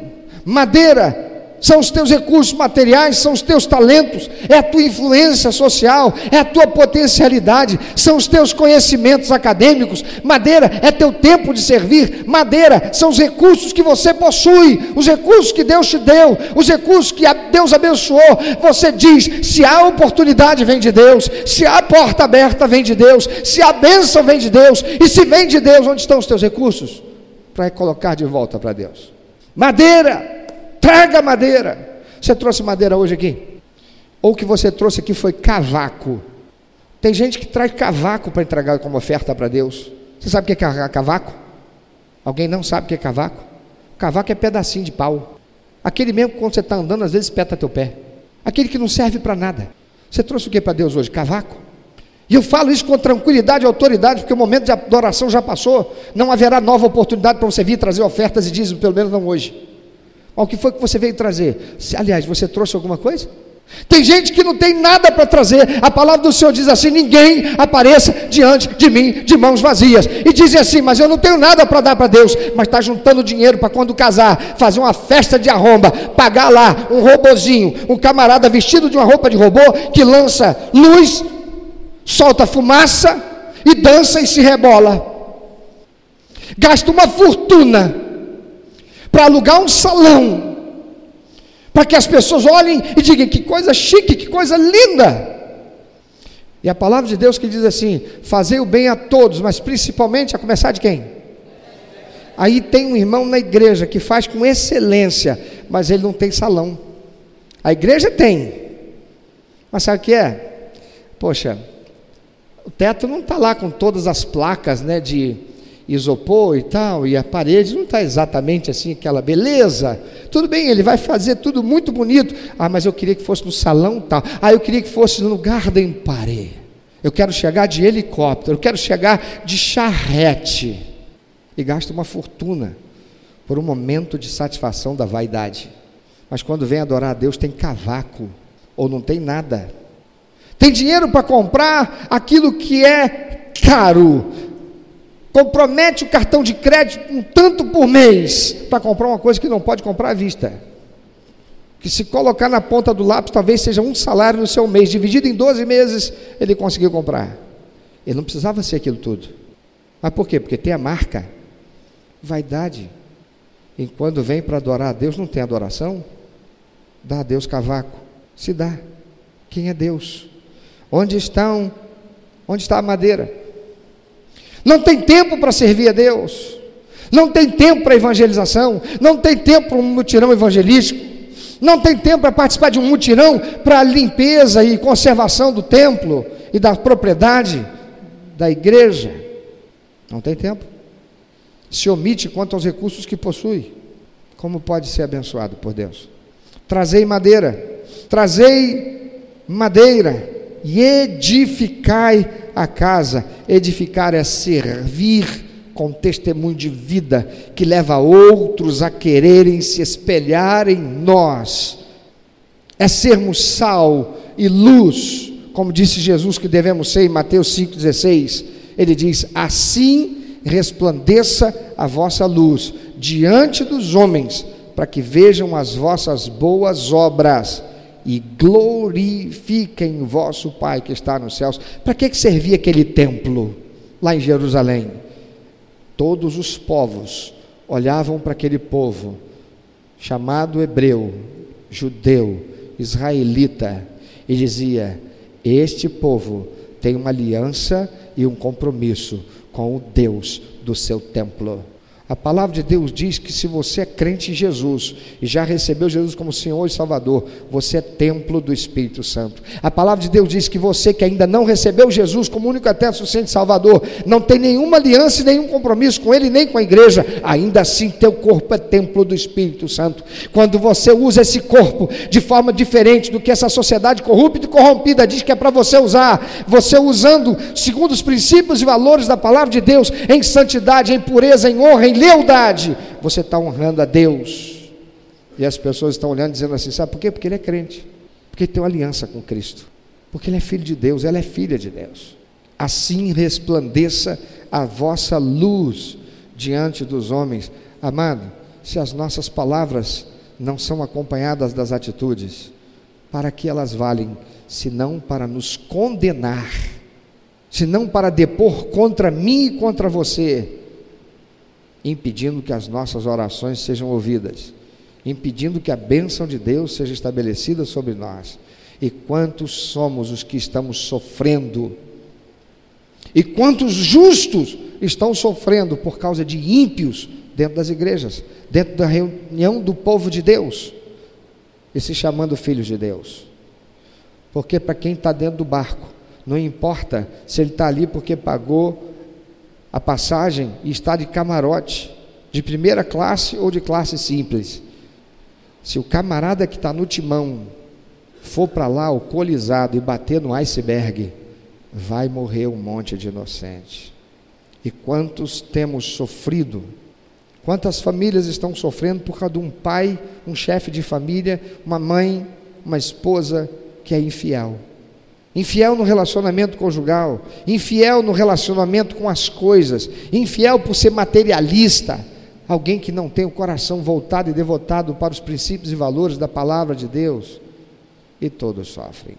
madeira são os teus recursos materiais, são os teus talentos, é a tua influência social, é a tua potencialidade, são os teus conhecimentos acadêmicos. Madeira é teu tempo de servir, madeira são os recursos que você possui, os recursos que Deus te deu, os recursos que Deus abençoou. Você diz: se há oportunidade, vem de Deus, se há porta aberta, vem de Deus, se há bênção, vem de Deus, e se vem de Deus, onde estão os teus recursos? Para colocar de volta para Deus. Madeira traga madeira. Você trouxe madeira hoje aqui? Ou o que você trouxe aqui foi cavaco? Tem gente que traz cavaco para entregar como oferta para Deus. Você sabe o que é cavaco? Alguém não sabe o que é cavaco? Cavaco é pedacinho de pau. Aquele mesmo que quando você está andando, às vezes espeta teu pé. Aquele que não serve para nada. Você trouxe o que para Deus hoje? Cavaco? E eu falo isso com tranquilidade e autoridade, porque o momento de adoração já passou. Não haverá nova oportunidade para você vir trazer ofertas e dízimos, pelo menos não hoje. O que foi que você veio trazer? Aliás, você trouxe alguma coisa? Tem gente que não tem nada para trazer. A palavra do Senhor diz assim: ninguém apareça diante de mim de mãos vazias. E dizem assim: mas eu não tenho nada para dar para Deus. Mas está juntando dinheiro para quando casar, fazer uma festa de arromba, pagar lá um robozinho, um camarada vestido de uma roupa de robô que lança luz, solta fumaça e dança e se rebola. Gasta uma fortuna para alugar um salão, para que as pessoas olhem e digam que coisa chique, que coisa linda. E a palavra de Deus que diz assim: fazer o bem a todos, mas principalmente a começar de quem? Aí tem um irmão na igreja que faz com excelência, mas ele não tem salão. A igreja tem, mas sabe o que é? Poxa, o teto não está lá com todas as placas né, de isopor e tal, e a parede não está exatamente assim, aquela beleza. Tudo bem, ele vai fazer tudo muito bonito. Ah, mas eu queria que fosse no salão tal. Ah, eu queria que fosse no Garden Paré. Eu quero chegar de helicóptero, eu quero chegar de charrete. E gasta uma fortuna por um momento de satisfação da vaidade. Mas quando vem adorar a Deus, tem cavaco, ou não tem nada. Tem dinheiro para comprar aquilo que é caro, compromete o cartão de crédito um tanto por mês para comprar uma coisa que não pode comprar à vista. Que se colocar na ponta do lápis, talvez seja um salário no seu mês, dividido em 12 meses, ele conseguiu comprar. Ele não precisava ser aquilo tudo. Mas por quê? Porque tem a marca. Vaidade. E quando vem para adorar a Deus, não tem adoração? Dá a Deus cavaco. Se dá. Quem é Deus? Onde estão? Onde está a madeira? Não tem tempo para servir a Deus. Não tem tempo para evangelização. Não tem tempo para um mutirão evangelístico. Não tem tempo para participar de um mutirão para limpeza e conservação do templo e da propriedade da igreja. Não tem tempo. Se omite quanto aos recursos que possui. Como pode ser abençoado por Deus? Trazei madeira, trazei madeira e edificai a casa. Edificar é servir com testemunho de vida que leva outros a quererem se espelhar em nós. É sermos sal e luz, como disse Jesus que devemos ser em Mateus 5,16. Ele diz: Assim resplandeça a vossa luz diante dos homens, para que vejam as vossas boas obras e glorifiquem vosso Pai que está nos céus. Para que, que servia aquele templo lá em Jerusalém? Todos os povos olhavam para aquele povo, chamado hebreu, judeu, israelita, e dizia: Este povo tem uma aliança e um compromisso com o Deus do seu templo. A palavra de Deus diz que se você é crente em Jesus e já recebeu Jesus como Senhor e Salvador, você é templo do Espírito Santo. A palavra de Deus diz que você que ainda não recebeu Jesus como único eterno suficiente Salvador, não tem nenhuma aliança e nenhum compromisso com Ele nem com a igreja, ainda assim teu corpo é templo do Espírito Santo. Quando você usa esse corpo de forma diferente do que essa sociedade corrupta e corrompida diz que é para você usar, você usando segundo os princípios e valores da palavra de Deus, em santidade, em pureza, em honra, em lealdade, você está honrando a Deus. E as pessoas estão olhando dizendo assim: sabe por quê? Porque ele é crente, porque ele tem uma aliança com Cristo, porque ele é filho de Deus, ela é filha de Deus. Assim resplandeça a vossa luz diante dos homens. Amado, se as nossas palavras não são acompanhadas das atitudes, para que elas valem, senão para nos condenar, senão para depor contra mim e contra você, impedindo que as nossas orações sejam ouvidas, impedindo que a bênção de Deus seja estabelecida sobre nós. E quantos somos os que estamos sofrendo? E quantos justos estão sofrendo por causa de ímpios dentro das igrejas, dentro da reunião do povo de Deus, e se chamando filhos de Deus? Porque para quem está dentro do barco, não importa se ele está ali porque pagou a passagem e está de camarote, de primeira classe ou de classe simples. Se o camarada que está no timão for para lá alcoolizado e bater no iceberg, vai morrer um monte de inocente. E quantos temos sofrido? Quantas famílias estão sofrendo por causa de um pai, um chefe de família, uma mãe, uma esposa que é infiel? Infiel no relacionamento conjugal, infiel no relacionamento com as coisas, infiel por ser materialista, alguém que não tem o coração voltado e devotado para os princípios e valores da palavra de Deus, e todos sofrem.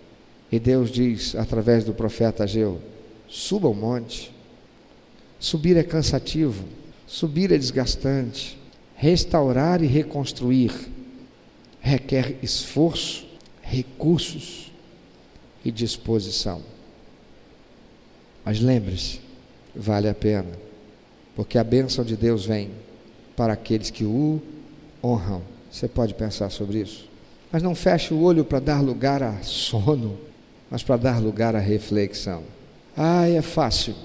E Deus diz através do profeta Ageu: suba o monte. Subir é cansativo, subir é desgastante, restaurar e reconstruir requer esforço, recursos e disposição. Mas lembre-se, vale a pena, porque a bênção de Deus vem para aqueles que o honram. Você pode pensar sobre isso. Mas não feche o olho para dar lugar a sono, mas para dar lugar à reflexão. Ah, é fácil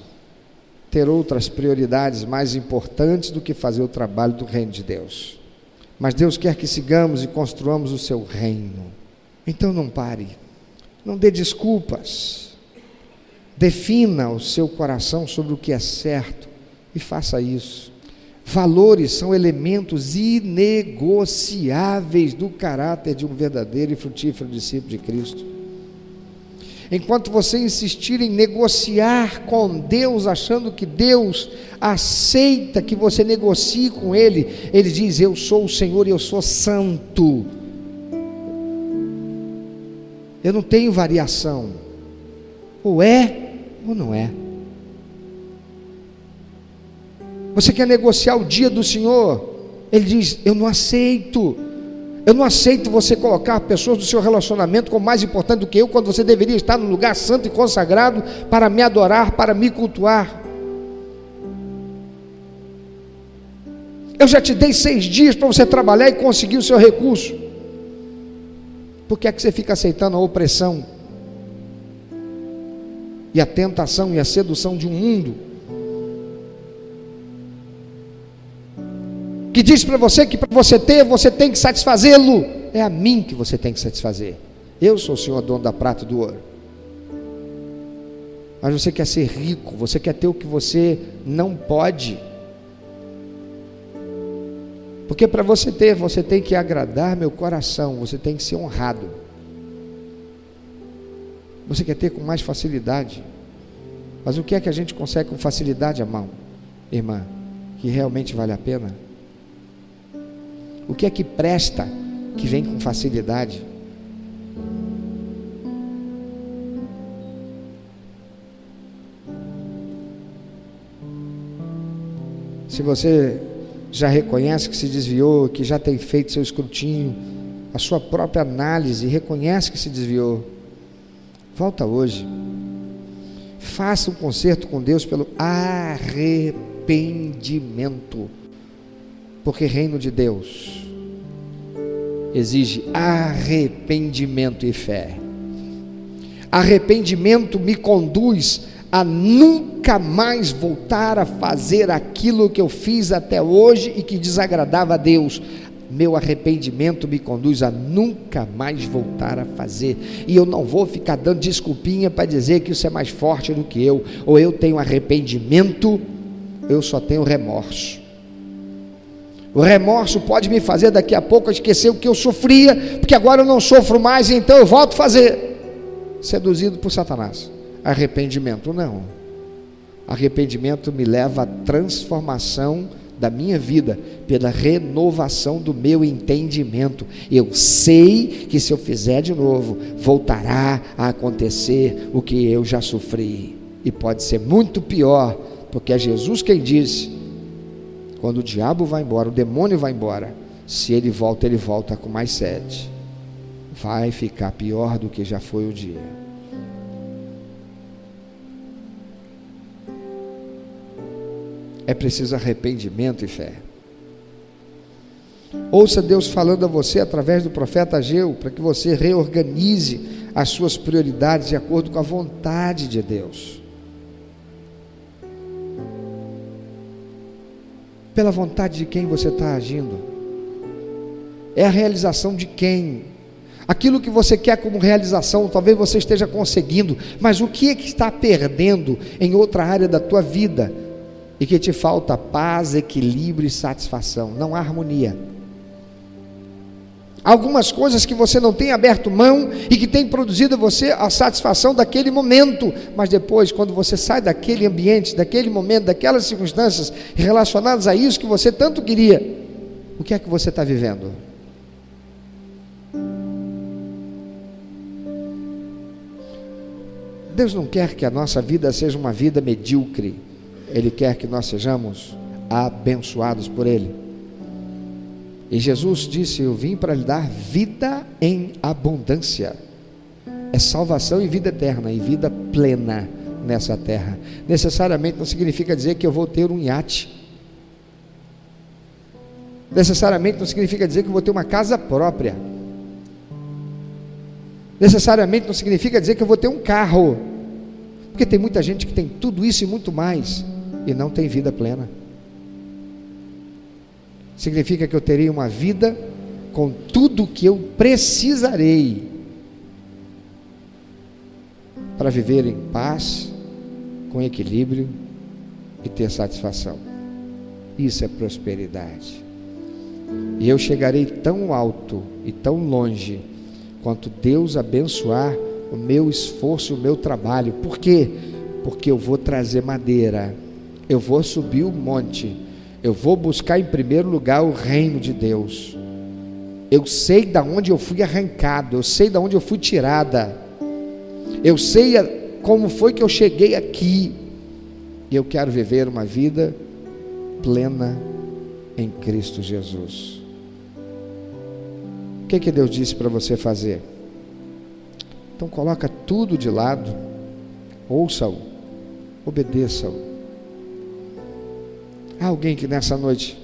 ter outras prioridades mais importantes do que fazer o trabalho do reino de Deus. Mas Deus quer que sigamos e construamos o seu reino. Então não pare. Não dê desculpas. Defina o seu coração sobre o que é certo e faça isso. Valores são elementos inegociáveis do caráter de um verdadeiro e frutífero discípulo de Cristo. enquanto você insistir em negociar com Deus, achando que Deus aceita que você negocie com Ele, Ele diz: Eu sou o Senhor e eu sou santo. Eu não tenho variação. Ou é ou não é. Você quer negociar o dia do Senhor? Ele diz: Eu não aceito. Eu não aceito você colocar pessoas do seu relacionamento como mais importante do que eu, quando você deveria estar no lugar santo e consagrado para me adorar, para me cultuar. Eu já te dei seis dias para você trabalhar e conseguir o seu recurso. Por que é que você fica aceitando a opressão e a tentação e a sedução de um mundo que diz para você que para você ter, você tem que satisfazê-lo. É a mim que você tem que satisfazer. Eu sou o Senhor dono da prata e do ouro. Mas você quer ser rico, você quer ter o que você não pode. Porque para você ter, você tem que agradar meu coração, você tem que ser honrado. Você quer ter com mais facilidade. Mas o que é que a gente consegue com facilidade, irmão? Irmã, que realmente vale a pena? O que é que presta que vem com facilidade? Se você já reconhece que se desviou, que já tem feito seu escrutínio, a sua própria análise, reconhece que se desviou, volta hoje. Faça um concerto com Deus pelo arrependimento. Porque reino de Deus exige arrependimento e fé. Arrependimento me conduz a nunca mais voltar a fazer aquilo que eu fiz até hoje e que desagradava a Deus. Meu arrependimento me conduz a nunca mais voltar a fazer. E eu não vou ficar dando desculpinha para dizer que isso é mais forte do que eu, ou eu tenho arrependimento, eu só tenho remorso. O remorso pode me fazer daqui a pouco esquecer o que eu sofria, porque agora eu não sofro mais, então eu volto a fazer. Seduzido por Satanás. Arrependimento, não. Arrependimento me leva à transformação da minha vida pela renovação do meu entendimento. Eu sei que se eu fizer de novo, voltará a acontecer o que eu já sofri. E pode ser muito pior, porque é Jesus quem disse: quando o diabo vai embora, o demônio vai embora, se ele volta, ele volta com mais sede. Vai ficar pior do que já foi o dia. É preciso arrependimento e fé. Ouça Deus falando a você através do profeta Ageu, para que você reorganize as suas prioridades de acordo com a vontade de Deus. Pela vontade de quem você está agindo? É a realização de quem? Aquilo que você quer como realização, talvez você esteja conseguindo, mas o que é que está perdendo em outra área da tua vida e que te falta paz, equilíbrio e satisfação? Não há harmonia algumas coisas que você não tem aberto mão e que tem produzido você a satisfação daquele momento, mas depois, quando você sai daquele ambiente, daquele momento, daquelas circunstâncias relacionadas a isso que você tanto queria, o que é que você está vivendo? Deus não quer que a nossa vida seja uma vida medíocre, Ele quer que nós sejamos abençoados por Ele. E Jesus disse: Eu vim para lhe dar vida em abundância. É salvação e vida eterna, e vida plena nessa terra. Necessariamente não significa dizer que eu vou ter um iate. Necessariamente não significa dizer que eu vou ter uma casa própria. Necessariamente não significa dizer que eu vou ter um carro. Porque tem muita gente que tem tudo isso e muito mais e não tem vida plena significa que eu terei uma vida com tudo que eu precisarei para viver em paz, com equilíbrio e ter satisfação. Isso é prosperidade. E eu chegarei tão alto e tão longe quanto Deus abençoar o meu esforço o meu trabalho. Por quê? Porque eu vou trazer madeira, eu vou subir o monte, eu vou buscar em primeiro lugar o reino de Deus. Eu sei da onde eu fui arrancado, eu sei da onde eu fui tirada. Eu sei como foi que eu cheguei aqui. E eu quero viver uma vida plena em Cristo Jesus. O que, que Deus disse para você fazer? Então coloca tudo de lado, ouça-o, obedeça-o. Há alguém que nessa noite,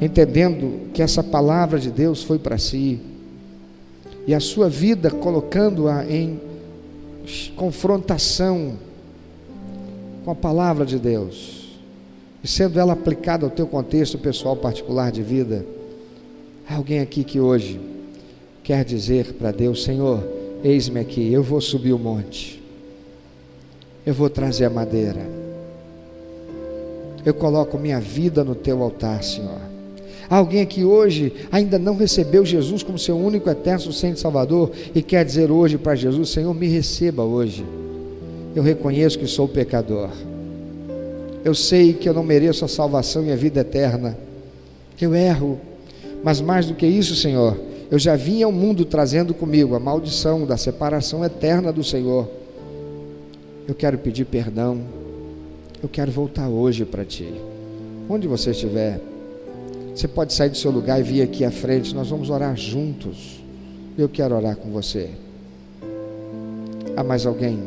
entendendo que essa palavra de Deus foi para si, e a sua vida colocando-a em confrontação com a palavra de Deus, e sendo ela aplicada ao teu contexto pessoal particular de vida, há alguém aqui que hoje quer dizer para Deus: Senhor, eis-me aqui, eu vou subir o monte, eu vou trazer a madeira, eu coloco minha vida no teu altar, Senhor. Há alguém aqui hoje ainda não recebeu Jesus como seu único eterno suficiente Salvador e quer dizer hoje para Jesus: Senhor, me receba hoje. Eu reconheço que sou pecador. Eu sei que eu não mereço a salvação e a vida eterna. Eu erro. Mas mais do que isso, Senhor, eu já vim ao mundo trazendo comigo a maldição da separação eterna do Senhor. Eu quero pedir perdão. Eu quero voltar hoje para Ti. Onde você estiver, você pode sair do seu lugar e vir aqui à frente. Nós vamos orar juntos. Eu quero orar com você. Há mais alguém?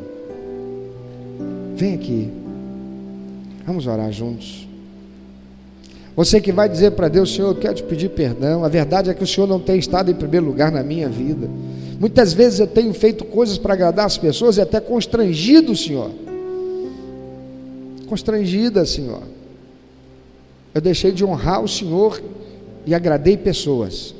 Vem aqui. Vamos orar juntos. Você que vai dizer para Deus, Senhor, eu quero te pedir perdão. A verdade é que o Senhor não tem estado em primeiro lugar na minha vida. Muitas vezes eu tenho feito coisas para agradar as pessoas e até constrangido, Senhor. Constrangida, Senhor. Eu deixei de honrar o Senhor e agradei pessoas.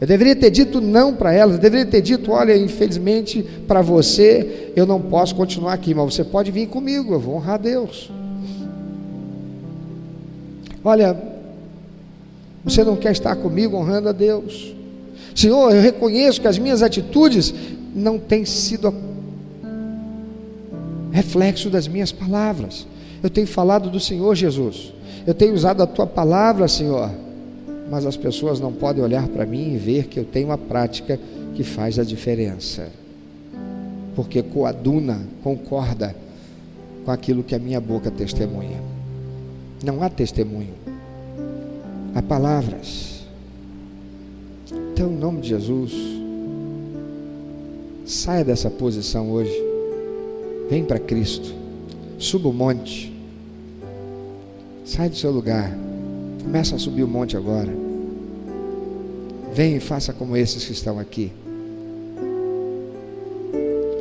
Eu deveria ter dito não para elas, eu deveria ter dito: olha, infelizmente para você eu não posso continuar aqui, mas você pode vir comigo, eu vou honrar Deus. Olha, você não quer estar comigo honrando a Deus. Senhor, eu reconheço que as minhas atitudes não têm sido reflexo das minhas palavras. Eu tenho falado do Senhor Jesus. Eu tenho usado a tua palavra, Senhor. Mas as pessoas não podem olhar para mim e ver que eu tenho uma prática que faz a diferença. Porque coaduna, concorda com aquilo que a minha boca testemunha. Não há testemunho a palavras. Então, em nome de Jesus, saia dessa posição hoje. Vem para Cristo. Suba o monte. Sai do seu lugar. Começa a subir o monte agora. Vem e faça como esses que estão aqui.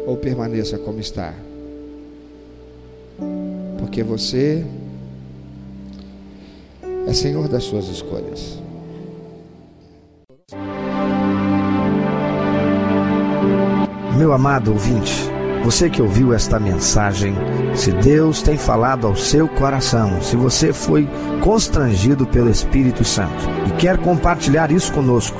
Ou permaneça como está. Porque você é senhor das suas escolhas.
Meu amado ouvinte, você que ouviu esta mensagem, se Deus tem falado ao seu coração, se você foi constrangido pelo Espírito Santo e quer compartilhar isso conosco,